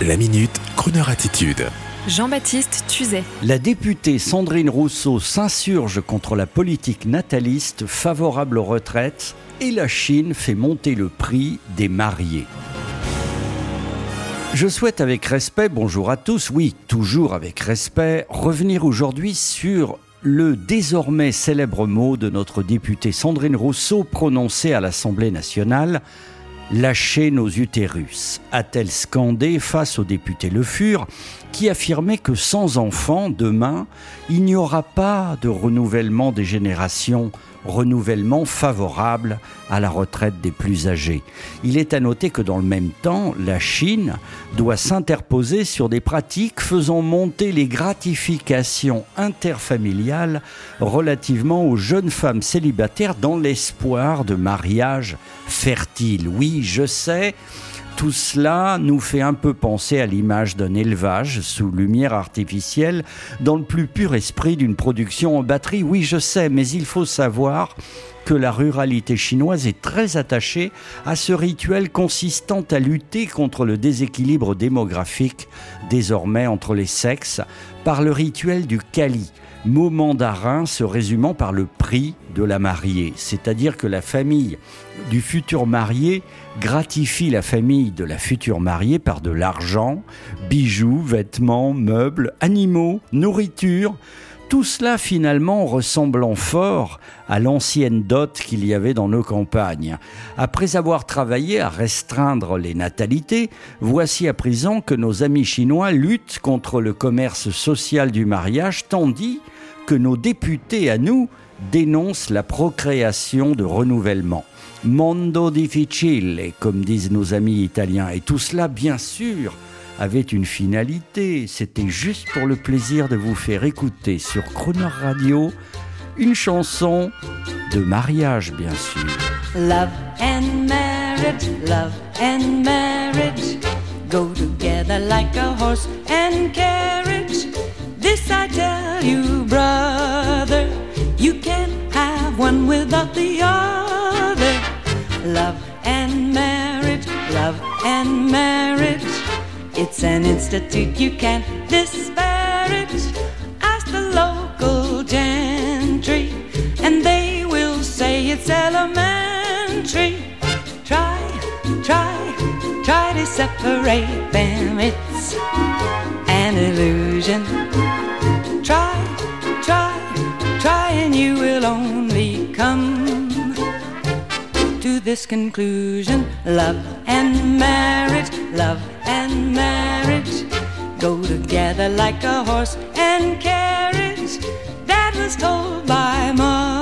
La minute, Kroneur attitude. Jean-Baptiste Tuzet. La députée Sandrine Rousseau s'insurge contre la politique nataliste favorable aux retraites et la Chine fait monter le prix des mariés. Je souhaite avec respect, bonjour à tous, oui, toujours avec respect, revenir aujourd'hui sur le désormais célèbre mot de notre députée Sandrine Rousseau prononcé à l'Assemblée nationale Lâchez nos utérus, a-t-elle scandé face au député Le Fur, qui affirmait que sans enfants, demain, il n'y aura pas de renouvellement des générations renouvellement favorable à la retraite des plus âgés. Il est à noter que dans le même temps, la Chine doit s'interposer sur des pratiques faisant monter les gratifications interfamiliales relativement aux jeunes femmes célibataires dans l'espoir de mariage fertile. Oui, je sais, tout cela nous fait un peu penser à l'image d'un élevage sous lumière artificielle dans le plus pur esprit d'une production en batterie. Oui, je sais, mais il faut savoir que la ruralité chinoise est très attachée à ce rituel consistant à lutter contre le déséquilibre démographique désormais entre les sexes par le rituel du Kali mot mandarin se résumant par le prix de la mariée, c'est-à-dire que la famille du futur marié gratifie la famille de la future mariée par de l'argent, bijoux, vêtements, meubles, animaux, nourriture, tout cela finalement ressemblant fort à l'ancienne dot qu'il y avait dans nos campagnes. Après avoir travaillé à restreindre les natalités, voici à présent que nos amis chinois luttent contre le commerce social du mariage, tandis que nos députés à nous dénoncent la procréation de renouvellement. Mondo difficile, comme disent nos amis italiens, et tout cela bien sûr avait une finalité, c'était juste pour le plaisir de vous faire écouter sur Croner Radio une chanson de mariage, bien sûr. Love and marriage, love and marriage go together like a horse and carriage. I tell you, brother, you can't have one without the other. Love and marriage, love and marriage. It's an institute you can't disparage. Ask the local gentry, and they will say it's elementary. Try, try, try to separate them. It's an illusion. And you will only come to this conclusion. Love and marriage, love and marriage go together like a horse and carriage. That was told by mother,